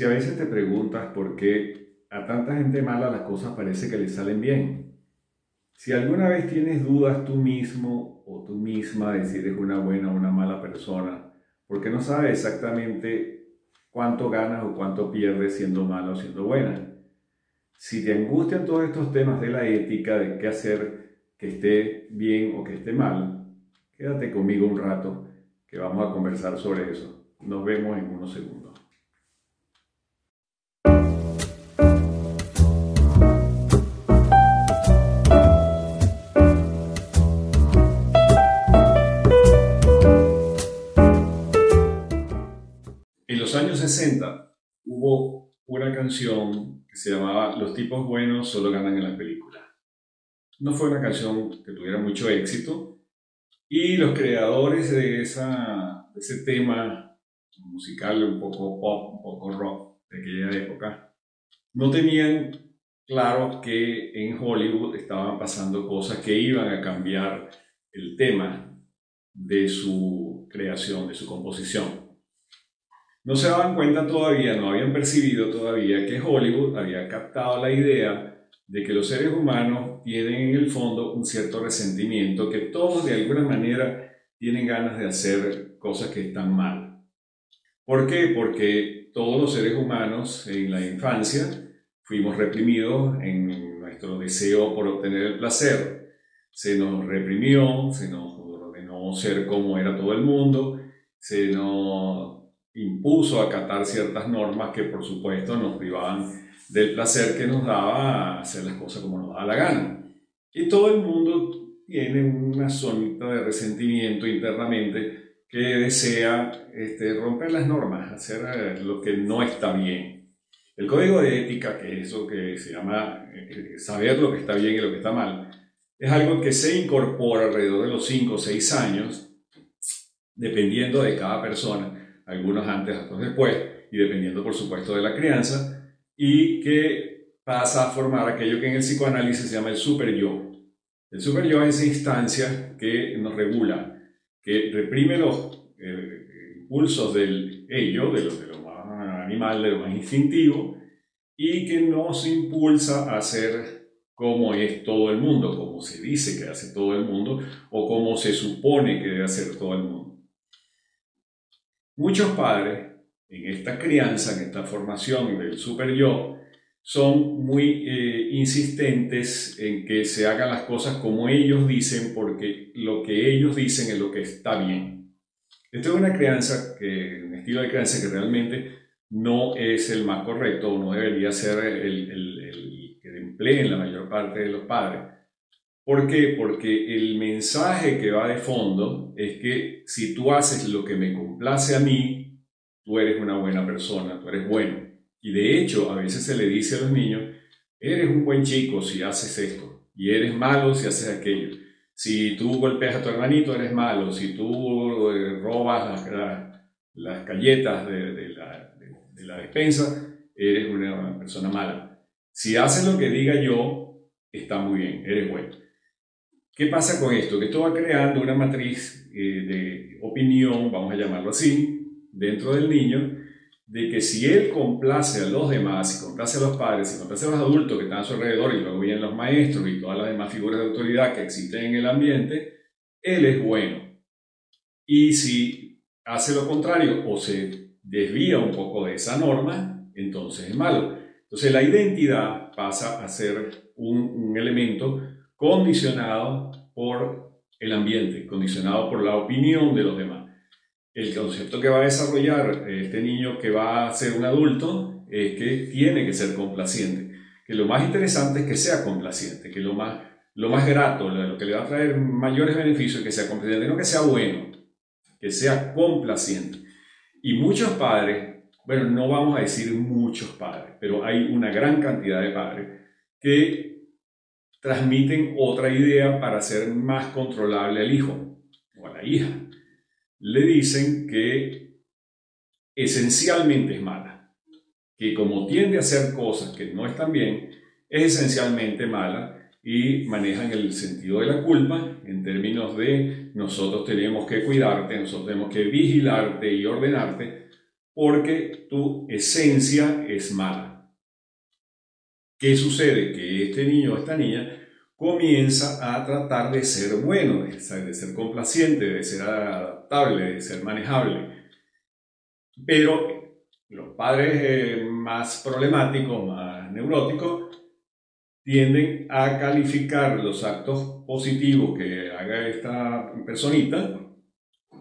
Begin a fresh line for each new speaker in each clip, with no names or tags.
Si a veces te preguntas por qué a tanta gente mala las cosas parece que le salen bien, si alguna vez tienes dudas tú mismo o tú misma de si eres una buena o una mala persona, porque no sabes exactamente cuánto ganas o cuánto pierdes siendo mala o siendo buena. Si te angustian todos estos temas de la ética, de qué hacer que esté bien o que esté mal, quédate conmigo un rato que vamos a conversar sobre eso. Nos vemos en unos segundos. 60 hubo una canción que se llamaba Los tipos buenos solo ganan en las películas. No fue una canción que tuviera mucho éxito y los creadores de, esa, de ese tema musical un poco pop, un poco rock de aquella época, no tenían claro que en Hollywood estaban pasando cosas que iban a cambiar el tema de su creación, de su composición. No se daban cuenta todavía, no habían percibido todavía que Hollywood había captado la idea de que los seres humanos tienen en el fondo un cierto resentimiento, que todos de alguna manera tienen ganas de hacer cosas que están mal. ¿Por qué? Porque todos los seres humanos en la infancia fuimos reprimidos en nuestro deseo por obtener el placer. Se nos reprimió, se nos ordenó ser como era todo el mundo, se nos impuso acatar ciertas normas que por supuesto nos privaban del placer que nos daba hacer las cosas como nos daba la gana. Y todo el mundo tiene una zonita de resentimiento internamente que desea este, romper las normas, hacer eh, lo que no está bien. El código de ética, que es eso que se llama eh, saber lo que está bien y lo que está mal, es algo que se incorpora alrededor de los 5 o 6 años, dependiendo de cada persona algunos antes, otros después, y dependiendo por supuesto de la crianza, y que pasa a formar aquello que en el psicoanálisis se llama el super yo. El super yo es esa instancia que nos regula, que reprime los eh, impulsos del ello, de lo, de lo más animal, de lo más instintivo, y que nos impulsa a ser como es todo el mundo, como se dice que hace todo el mundo, o como se supone que debe hacer todo el mundo. Muchos padres en esta crianza, en esta formación del super yo, son muy eh, insistentes en que se hagan las cosas como ellos dicen porque lo que ellos dicen es lo que está bien. Esto es una crianza, que, un estilo de crianza que realmente no es el más correcto no debería ser el, el, el que empleen la mayor parte de los padres. ¿Por qué? Porque el mensaje que va de fondo es que si tú haces lo que me complace a mí, tú eres una buena persona, tú eres bueno. Y de hecho, a veces se le dice a los niños, eres un buen chico si haces esto, y eres malo si haces aquello. Si tú golpeas a tu hermanito, eres malo. Si tú eh, robas las, galletas de, la, de la despensa, eres una persona mala. Si haces lo que diga yo, está muy bien, eres bueno. ¿Qué pasa con esto? Que esto va creando una matriz eh, de opinión, vamos a llamarlo así, dentro del niño, de que si él complace a los demás, si complace a los padres, si complace a los adultos que están a su alrededor y luego vienen los maestros y todas las demás figuras de autoridad que existen en el ambiente, él es bueno. Y si hace lo contrario o se desvía un poco de esa norma, entonces es malo. Entonces la identidad pasa a ser un, un elemento condicionado por el ambiente, condicionado por la opinión de los demás. El concepto que va a desarrollar este niño que va a ser un adulto es que tiene que ser complaciente, que lo más interesante es que sea complaciente, que lo más, lo más grato, lo que le va a traer mayores beneficios es que sea complaciente, no que sea bueno, que sea complaciente. Y muchos padres, bueno, no vamos a decir muchos padres, pero hay una gran cantidad de padres que transmiten otra idea para hacer más controlable al hijo o a la hija. Le dicen que esencialmente es mala, que como tiende a hacer cosas que no están bien, es esencialmente mala y manejan el sentido de la culpa en términos de nosotros tenemos que cuidarte, nosotros tenemos que vigilarte y ordenarte porque tu esencia es mala. ¿Qué sucede? Que este niño o esta niña comienza a tratar de ser bueno, de ser complaciente, de ser adaptable, de ser manejable. Pero los padres eh, más problemáticos, más neuróticos, tienden a calificar los actos positivos que haga esta personita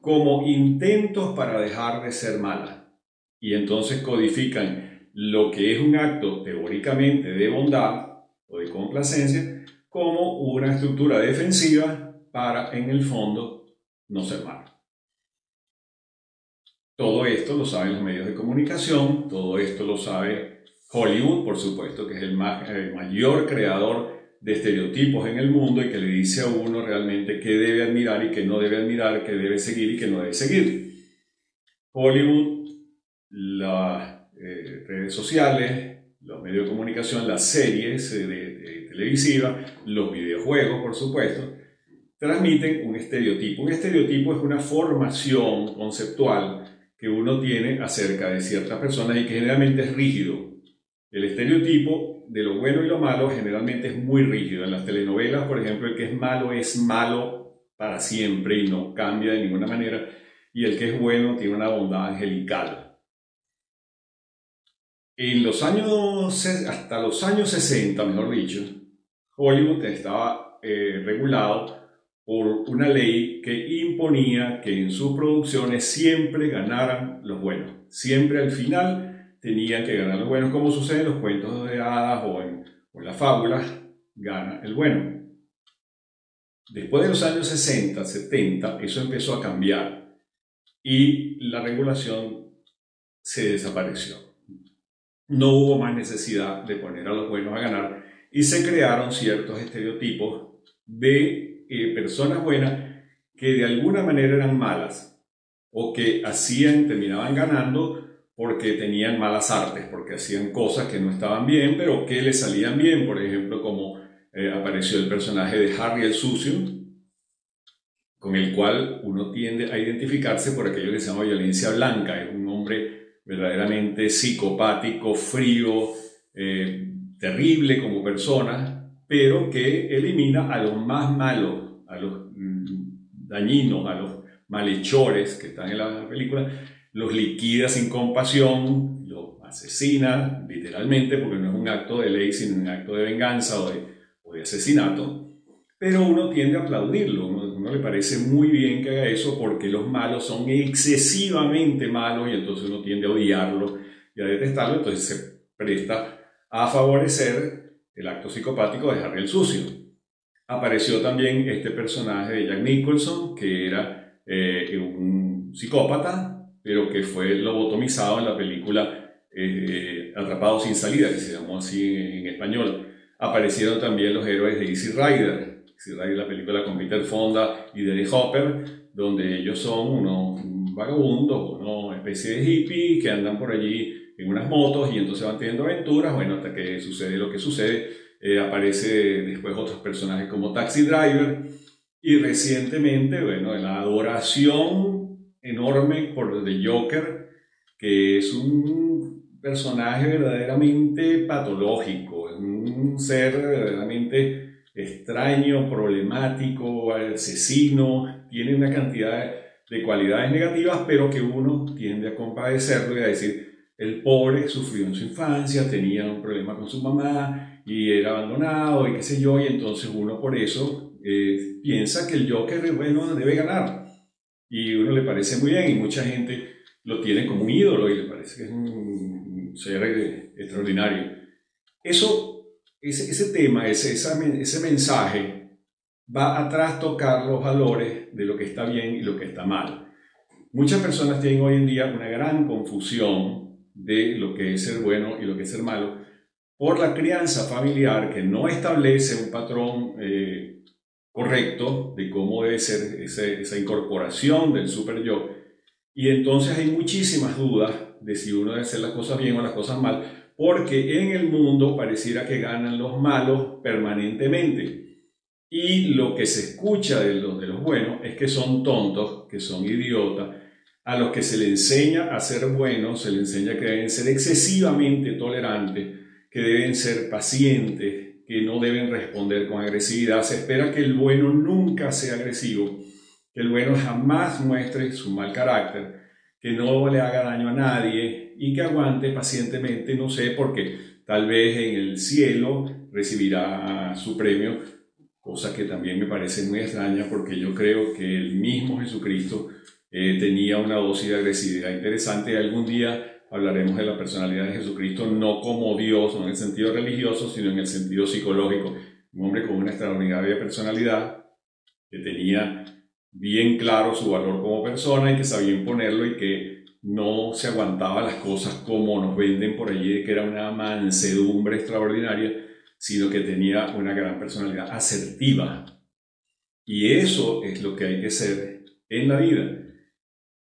como intentos para dejar de ser mala. Y entonces codifican lo que es un acto teóricamente de bondad o de complacencia como una estructura defensiva para, en el fondo, no ser malo. Todo esto lo saben los medios de comunicación, todo esto lo sabe Hollywood, por supuesto, que es el, mayor creador de estereotipos en el mundo y que le dice a uno realmente qué debe admirar y qué no debe admirar, qué debe seguir y qué no debe seguir. Hollywood, las eh, redes sociales, los medios de comunicación, las series eh, de, televisivas, los videojuegos, por supuesto, transmiten un estereotipo. Un estereotipo es una formación conceptual que uno tiene acerca de ciertas personas y que generalmente es rígido. El estereotipo de lo bueno y lo malo generalmente es muy rígido. En las telenovelas, por ejemplo, el que es malo es malo para siempre y no cambia de ninguna manera, y el que es bueno tiene una bondad angelical. En los años, hasta los años 60, mejor dicho, Hollywood estaba eh, regulado por una ley que imponía que en sus producciones siempre ganaran los buenos. Siempre al final tenían que ganar los buenos, como sucede en los cuentos de hadas o en, o en las fábulas, gana el bueno. Después de los años 60, 70, eso empezó a cambiar y la regulación se desapareció no hubo más necesidad de poner a los buenos a ganar y se crearon ciertos estereotipos de eh, personas buenas que de alguna manera eran malas o que hacían, terminaban ganando porque tenían malas artes, porque hacían cosas que no estaban bien, pero que les salían bien, por ejemplo, como eh, apareció el personaje de Harry el Sucio, con el cual uno tiende a identificarse por aquello que se llama violencia blanca, es un hombre verdaderamente psicopático, frío, eh, terrible como persona, pero que elimina a los más malos, a los mm, dañinos, a los malhechores que están en la película, los liquida sin compasión, los asesina literalmente, porque no es un acto de ley, sino un acto de venganza o de, asesinato, pero uno tiende a aplaudirlo, le parece muy bien que haga eso porque los malos son excesivamente malos y entonces uno tiende a odiarlo y a detestarlo, entonces se presta a favorecer el acto psicopático de Harry el Sucio. Apareció también este personaje de Jack Nicholson, que era eh, un psicópata, pero que fue lobotomizado en la película eh, Atrapado sin salida, que se llamó así en, español. Aparecieron también los héroes de Easy Rider, la película con Peter Fonda y Dennis Hopper, donde ellos son unos vagabundos, una especie de hippie que andan por allí en unas motos y entonces van teniendo aventuras, bueno, hasta que sucede lo que sucede. Eh, aparece después otros personajes como Taxi Driver y recientemente, bueno, la adoración enorme por The Joker, que es un personaje verdaderamente patológico, es un ser verdaderamente extraño, problemático, asesino, tiene una cantidad de cualidades negativas, pero que uno tiende a compadecerlo y a decir, el pobre sufrió en su infancia, tenía un problema con su mamá y era abandonado y qué sé yo, y entonces uno por eso eh, piensa que el Joker, bueno, debe ganar. Y uno le parece muy bien y mucha gente lo tiene como un ídolo y le parece que es un ser eh, extraordinario. Eso ese, ese tema, ese, ese mensaje va a trastocar los valores de lo que está bien y lo que está mal. Muchas personas tienen hoy en día una gran confusión de lo que es ser bueno y lo que es ser malo por la crianza familiar que no establece un patrón eh, correcto de cómo debe ser esa incorporación del super yo. Y entonces hay muchísimas dudas de si uno debe hacer las cosas bien o las cosas mal, porque en el mundo pareciera que ganan los malos permanentemente. Y lo que se escucha de los, de los buenos es que son tontos, que son idiotas, a los que se le enseña a ser buenos, se le enseña que deben ser excesivamente tolerantes, que deben ser pacientes, que no deben responder con agresividad. Se espera que el bueno nunca sea agresivo, que el bueno jamás muestre su mal carácter, que no le haga daño a nadie y que aguante pacientemente, no sé, porque tal vez en el cielo recibirá su premio, cosa que también me parece muy extraña porque yo creo que el mismo Jesucristo eh, tenía una dosis de agresividad interesante. Algún día hablaremos de la personalidad de Jesucristo, no como Dios, no en el sentido religioso, sino en el sentido psicológico. Un hombre con una extraordinaria personalidad, que tenía bien claro su valor como persona y que sabía imponerlo y que no se aguantaba las cosas como nos venden por allí, que era una mansedumbre extraordinaria, sino que tenía una gran personalidad asertiva. Y eso es lo que hay que ser en la vida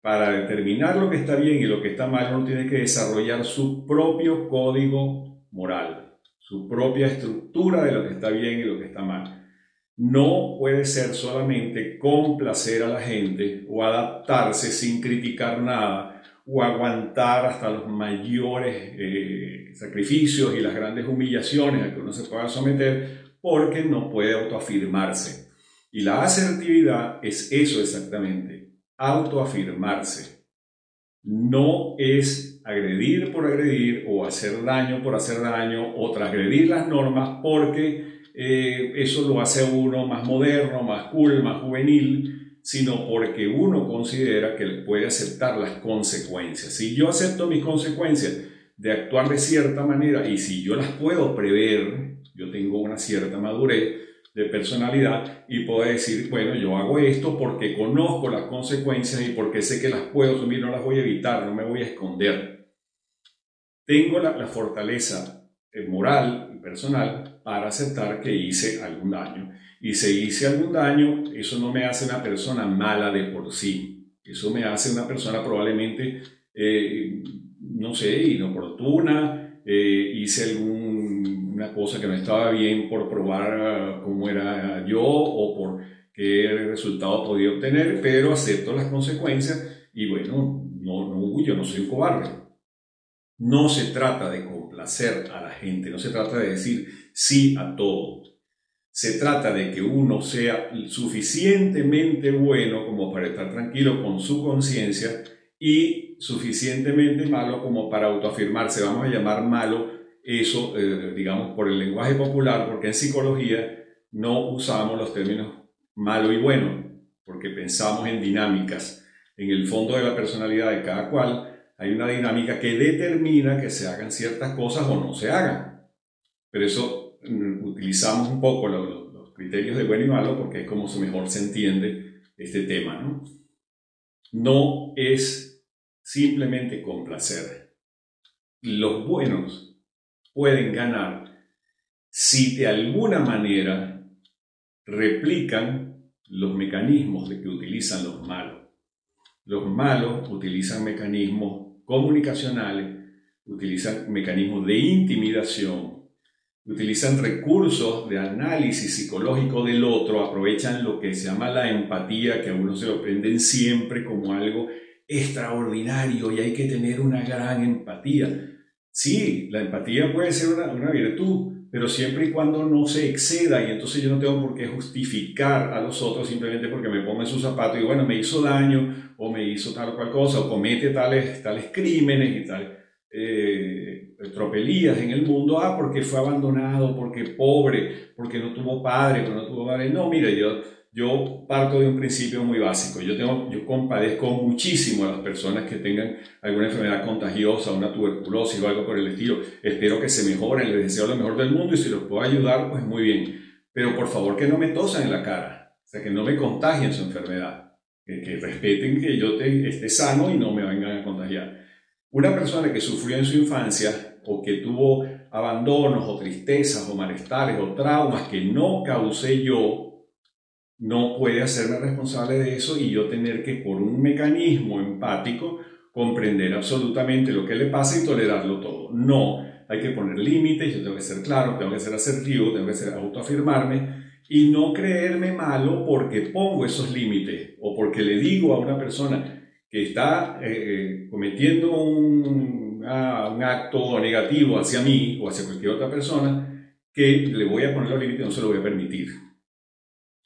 para determinar lo que está bien y lo que está mal, uno tiene que desarrollar su propio código moral, su propia estructura de lo que está bien y lo que está mal. No puede ser solamente complacer a la gente o adaptarse sin criticar nada o aguantar hasta los mayores eh, sacrificios y las grandes humillaciones a que uno se pueda someter porque no puede autoafirmarse. Y la asertividad es eso exactamente, autoafirmarse. No es agredir por agredir o hacer daño por hacer daño o transgredir las normas porque eh, eso lo hace uno más moderno, más cool, más juvenil, sino porque uno considera que puede aceptar las consecuencias. Si yo acepto mis consecuencias de actuar de cierta manera y si yo las puedo prever, yo tengo una cierta madurez, de personalidad y puedo decir, bueno, yo hago esto porque conozco las consecuencias y porque sé que las puedo asumir, no las voy a evitar, no me voy a esconder. Tengo la, la fortaleza eh, moral y personal para aceptar que hice algún daño. Y si hice algún daño, eso no me hace una persona mala de por sí. Eso me hace una persona probablemente, eh, no sé, inoportuna, eh, hice algún cosa que no estaba bien por probar ah, cómo era yo o por qué resultado podía obtener, pero acepto las consecuencias y bueno, no, no huyo, no soy un cobarde. No se trata de complacer a la gente, no se trata de decir sí a todo. Se trata de que uno sea suficientemente bueno como para estar tranquilo con su conciencia y suficientemente malo como para autoafirmarse. Vamos a llamar malo eso, eh, digamos, por el lenguaje popular, porque en psicología no usamos los términos malo y bueno, porque pensamos en dinámicas. En el fondo de la personalidad de cada cual hay una dinámica que determina que se hagan ciertas cosas o no se hagan. Pero eso utilizamos un poco los, criterios de bueno y malo porque es como mejor se entiende este tema. ¿no? no es simplemente complacer. Los buenos pueden ganar si de alguna manera replican los mecanismos de que utilizan los malos. Los malos utilizan mecanismos comunicacionales, utilizan mecanismos de intimidación, utilizan recursos de análisis psicológico del otro, aprovechan lo que se llama la empatía, que a uno se lo prenden siempre como algo extraordinario y hay que tener una gran empatía. Sí, la empatía puede ser una, virtud, pero siempre y cuando no se exceda y entonces yo no tengo por qué justificar a los otros simplemente porque me pongo en su zapato y bueno, me hizo daño o me hizo tal o cual cosa o comete tales, tales crímenes y tal eh, tropelías en el mundo, ah, porque fue abandonado, porque pobre, porque no tuvo padre, porque no tuvo madre. No, mire, yo yo parto de un principio muy básico. Yo, tengo, yo compadezco muchísimo a las personas que tengan alguna enfermedad contagiosa, una tuberculosis o algo por el estilo. Espero que se mejoren, les deseo lo mejor del mundo y si los puedo ayudar, pues muy bien. Pero por favor que no me tosan en la cara, o sea, que no me contagien su enfermedad, que, respeten que yo esté sano y no me vengan a contagiar. Una persona que sufrió en su infancia o que tuvo abandonos o tristezas o malestares o traumas que no causé yo, no puede hacerme responsable de eso y yo tener que por un mecanismo empático comprender absolutamente lo que le pasa y tolerarlo todo. No, hay que poner límites, yo tengo que ser claro, tengo que ser asertivo, tengo que ser autoafirmarme y no creerme malo porque pongo esos límites o porque le digo a una persona que está eh, eh, cometiendo un, un, acto negativo hacia mí o hacia cualquier otra persona, que le voy a poner los límites, no se lo voy a permitir.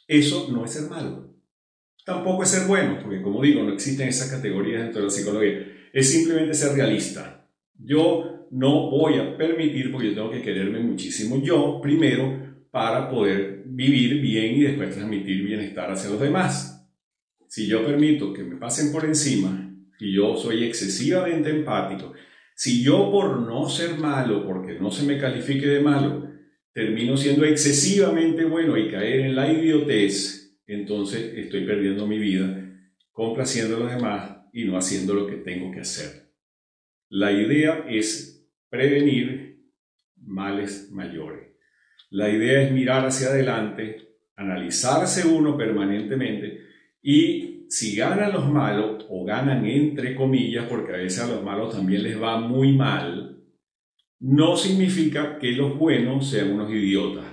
Eso no es ser malo. Tampoco es ser bueno, porque como digo, no existen esas categorías dentro de la psicología. Es simplemente ser realista. Yo no voy a permitir, porque yo tengo que quererme muchísimo yo primero para poder vivir bien y después transmitir bienestar hacia los demás. Si yo permito que me pasen por encima, y yo soy excesivamente empático, si yo por no ser malo, porque no se me califique de malo, termino siendo excesivamente bueno y caer en la idiotez, entonces estoy perdiendo mi vida complaciendo a los demás y no haciendo lo que tengo que hacer. La idea es prevenir males mayores. La idea es mirar hacia adelante, analizarse uno permanentemente y si ganan los malos, o ganan entre comillas, porque a veces a los malos también les va muy mal, no significa que los buenos sean unos idiotas.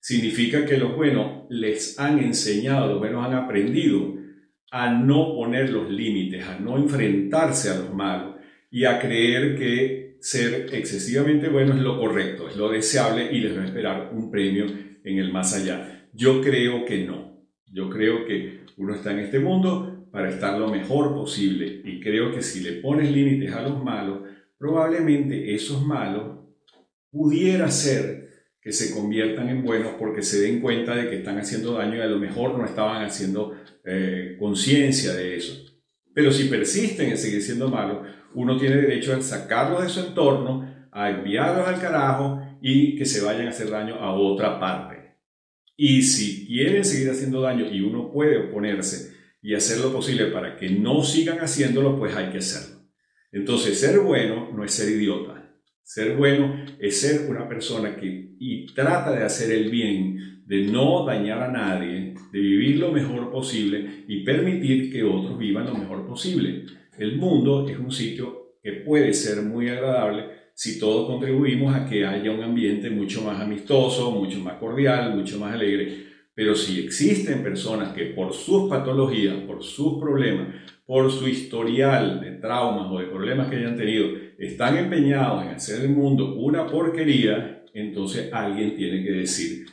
Significa que los buenos les han enseñado, los buenos han aprendido a no poner los límites, a no enfrentarse a los malos y a creer que ser excesivamente bueno es lo correcto, es lo deseable y les va a esperar un premio en el más allá. Yo creo que no. Yo creo que uno está en este mundo para estar lo mejor posible y creo que si le pones límites a los malos, probablemente esos malos pudiera ser que se conviertan en buenos porque se den cuenta de que están haciendo daño y a lo mejor no estaban haciendo eh, conciencia de eso. Pero si persisten en seguir siendo malos, uno tiene derecho a sacarlos de su entorno, a enviarlos al carajo y que se vayan a hacer daño a otra parte. Y si quieren seguir haciendo daño y uno puede oponerse y hacer lo posible para que no sigan haciéndolo, pues hay que hacerlo. Entonces, ser bueno no es ser idiota. Ser bueno es ser una persona que trata de hacer el bien, de no dañar a nadie, de vivir lo mejor posible y permitir que otros vivan lo mejor posible. El mundo es un sitio que puede ser muy agradable si todos contribuimos a que haya un ambiente mucho más amistoso, mucho más cordial, mucho más alegre. Pero si existen personas que por sus patologías, por sus problemas, por su historial de traumas o de problemas que hayan tenido, están empeñados en hacer del mundo una porquería, entonces alguien tiene que decir,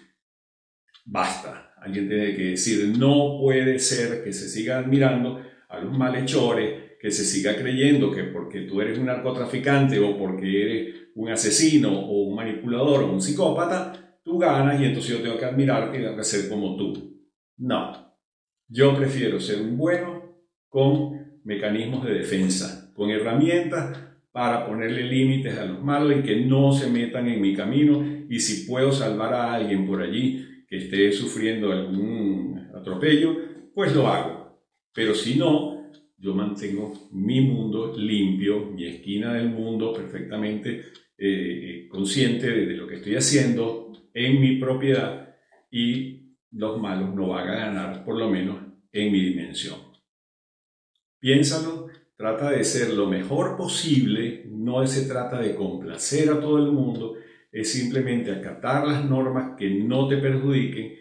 basta. Alguien tiene que decir, no puede ser que se siga admirando a los malhechores, que se siga creyendo que porque tú eres un narcotraficante o porque eres un asesino o un manipulador o un psicópata, tú ganas y entonces yo tengo que admirarte y tengo que ser como tú. No, yo prefiero ser un bueno con mecanismos de defensa, con herramientas para ponerle límites a los malos y que no se metan en mi camino y si puedo salvar a alguien por allí que esté sufriendo algún atropello, pues lo hago. Pero si no, yo mantengo mi mundo limpio, mi esquina del mundo perfectamente eh, consciente de, lo que estoy haciendo en mi propiedad y los malos no van a ganar, por lo menos en mi dimensión. Piénsalo, trata de ser lo mejor posible, no se trata de complacer a todo el mundo, es simplemente acatar las normas que no te perjudiquen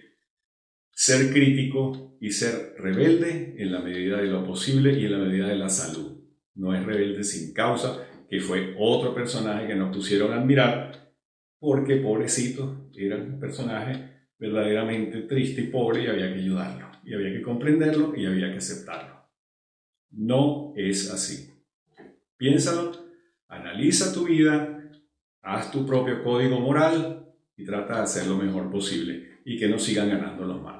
ser crítico y ser rebelde en la medida de lo posible y en la medida de la salud. No es rebelde sin causa, que fue otro personaje que nos pusieron a admirar, porque pobrecito era un personaje verdaderamente triste y pobre y había que ayudarlo, y había que comprenderlo y había que aceptarlo. No es así. Piénsalo, analiza tu vida, haz tu propio código moral y trata de hacer lo mejor posible y que no sigan ganando los malos.